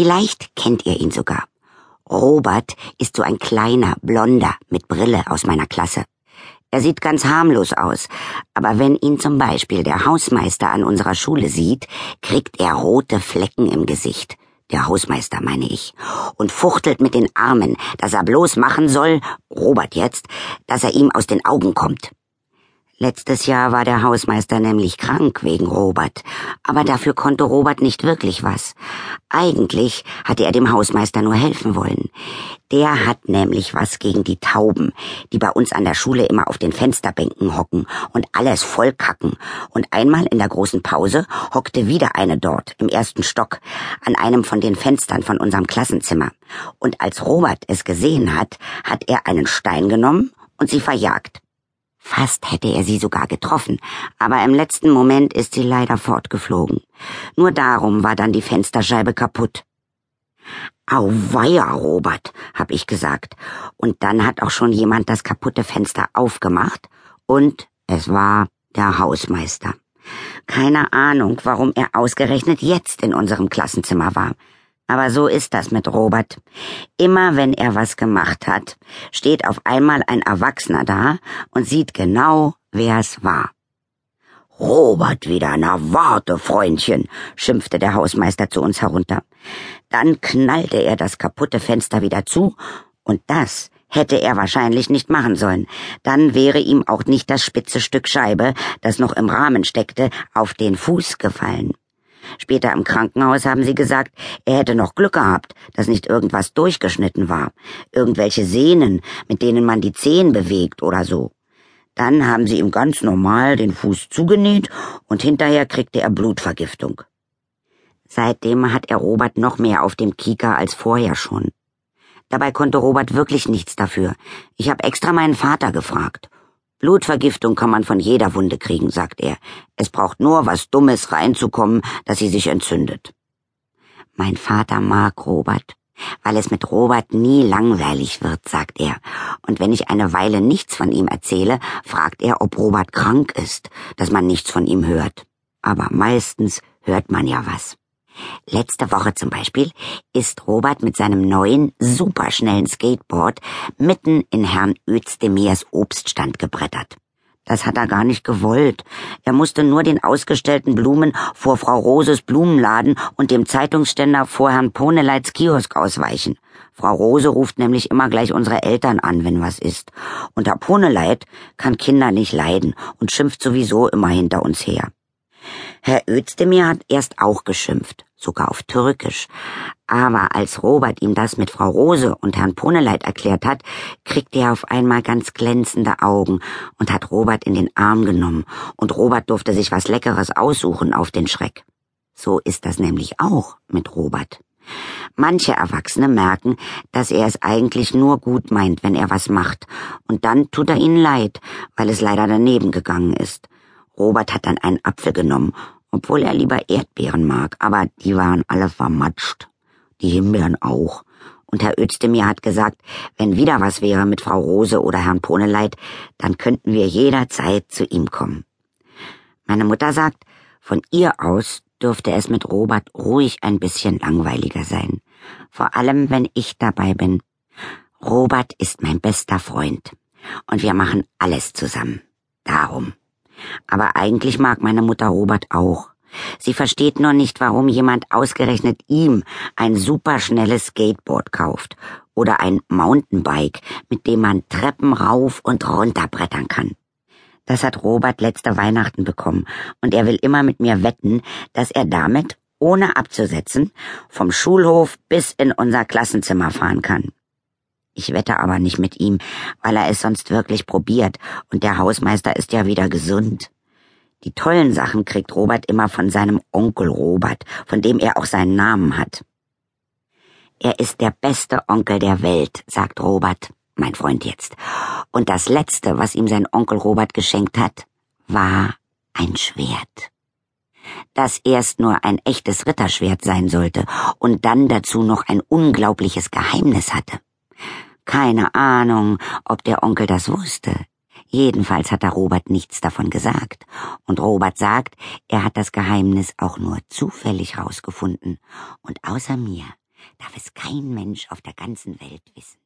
Vielleicht kennt ihr ihn sogar. Robert ist so ein kleiner, blonder mit Brille aus meiner Klasse. Er sieht ganz harmlos aus, aber wenn ihn zum Beispiel der Hausmeister an unserer Schule sieht, kriegt er rote Flecken im Gesicht. Der Hausmeister meine ich, und fuchtelt mit den Armen, dass er bloß machen soll, Robert jetzt, dass er ihm aus den Augen kommt. Letztes Jahr war der Hausmeister nämlich krank wegen Robert, aber dafür konnte Robert nicht wirklich was. Eigentlich hatte er dem Hausmeister nur helfen wollen. Der hat nämlich was gegen die Tauben, die bei uns an der Schule immer auf den Fensterbänken hocken und alles vollkacken. Und einmal in der großen Pause hockte wieder eine dort, im ersten Stock, an einem von den Fenstern von unserem Klassenzimmer. Und als Robert es gesehen hat, hat er einen Stein genommen und sie verjagt. Fast hätte er sie sogar getroffen, aber im letzten Moment ist sie leider fortgeflogen. Nur darum war dann die Fensterscheibe kaputt. Auweia, Robert, hab ich gesagt. Und dann hat auch schon jemand das kaputte Fenster aufgemacht und es war der Hausmeister. Keine Ahnung, warum er ausgerechnet jetzt in unserem Klassenzimmer war. Aber so ist das mit Robert. Immer wenn er was gemacht hat, steht auf einmal ein Erwachsener da und sieht genau, wer es war. Robert wieder, na warte, Freundchen, schimpfte der Hausmeister zu uns herunter. Dann knallte er das kaputte Fenster wieder zu, und das hätte er wahrscheinlich nicht machen sollen. Dann wäre ihm auch nicht das spitze Stück Scheibe, das noch im Rahmen steckte, auf den Fuß gefallen. Später im Krankenhaus haben sie gesagt, er hätte noch Glück gehabt, dass nicht irgendwas durchgeschnitten war, irgendwelche Sehnen, mit denen man die Zehen bewegt oder so. Dann haben sie ihm ganz normal den Fuß zugenäht und hinterher kriegte er Blutvergiftung. Seitdem hat er Robert noch mehr auf dem Kieker als vorher schon. Dabei konnte Robert wirklich nichts dafür. Ich habe extra meinen Vater gefragt. Blutvergiftung kann man von jeder Wunde kriegen, sagt er. Es braucht nur was Dummes reinzukommen, dass sie sich entzündet. Mein Vater mag Robert, weil es mit Robert nie langweilig wird, sagt er. Und wenn ich eine Weile nichts von ihm erzähle, fragt er, ob Robert krank ist, dass man nichts von ihm hört. Aber meistens hört man ja was. Letzte Woche zum Beispiel ist Robert mit seinem neuen, superschnellen Skateboard mitten in Herrn Özdemirs Obststand gebrettert. Das hat er gar nicht gewollt. Er musste nur den ausgestellten Blumen vor Frau Roses Blumenladen und dem Zeitungsständer vor Herrn Poneleits Kiosk ausweichen. Frau Rose ruft nämlich immer gleich unsere Eltern an, wenn was ist. Und Herr Poneleit kann Kinder nicht leiden und schimpft sowieso immer hinter uns her. Herr Özdemir hat erst auch geschimpft sogar auf Türkisch. Aber als Robert ihm das mit Frau Rose und Herrn Poneleit erklärt hat, kriegte er auf einmal ganz glänzende Augen und hat Robert in den Arm genommen, und Robert durfte sich was Leckeres aussuchen auf den Schreck. So ist das nämlich auch mit Robert. Manche Erwachsene merken, dass er es eigentlich nur gut meint, wenn er was macht, und dann tut er ihnen leid, weil es leider daneben gegangen ist. Robert hat dann einen Apfel genommen obwohl er lieber Erdbeeren mag, aber die waren alle vermatscht. Die Himbeeren auch. Und Herr Özdemir hat gesagt, wenn wieder was wäre mit Frau Rose oder Herrn Poneleit, dann könnten wir jederzeit zu ihm kommen. Meine Mutter sagt, von ihr aus dürfte es mit Robert ruhig ein bisschen langweiliger sein. Vor allem, wenn ich dabei bin. Robert ist mein bester Freund. Und wir machen alles zusammen. Darum. Aber eigentlich mag meine Mutter Robert auch. Sie versteht nur nicht, warum jemand ausgerechnet ihm ein superschnelles Skateboard kauft oder ein Mountainbike, mit dem man Treppen rauf und runter brettern kann. Das hat Robert letzte Weihnachten bekommen und er will immer mit mir wetten, dass er damit, ohne abzusetzen, vom Schulhof bis in unser Klassenzimmer fahren kann. Ich wette aber nicht mit ihm, weil er es sonst wirklich probiert und der Hausmeister ist ja wieder gesund. Die tollen Sachen kriegt Robert immer von seinem Onkel Robert, von dem er auch seinen Namen hat. Er ist der beste Onkel der Welt, sagt Robert, mein Freund jetzt. Und das Letzte, was ihm sein Onkel Robert geschenkt hat, war ein Schwert. Das erst nur ein echtes Ritterschwert sein sollte und dann dazu noch ein unglaubliches Geheimnis hatte. Keine Ahnung, ob der Onkel das wusste. Jedenfalls hat der Robert nichts davon gesagt. Und Robert sagt, er hat das Geheimnis auch nur zufällig rausgefunden. Und außer mir darf es kein Mensch auf der ganzen Welt wissen.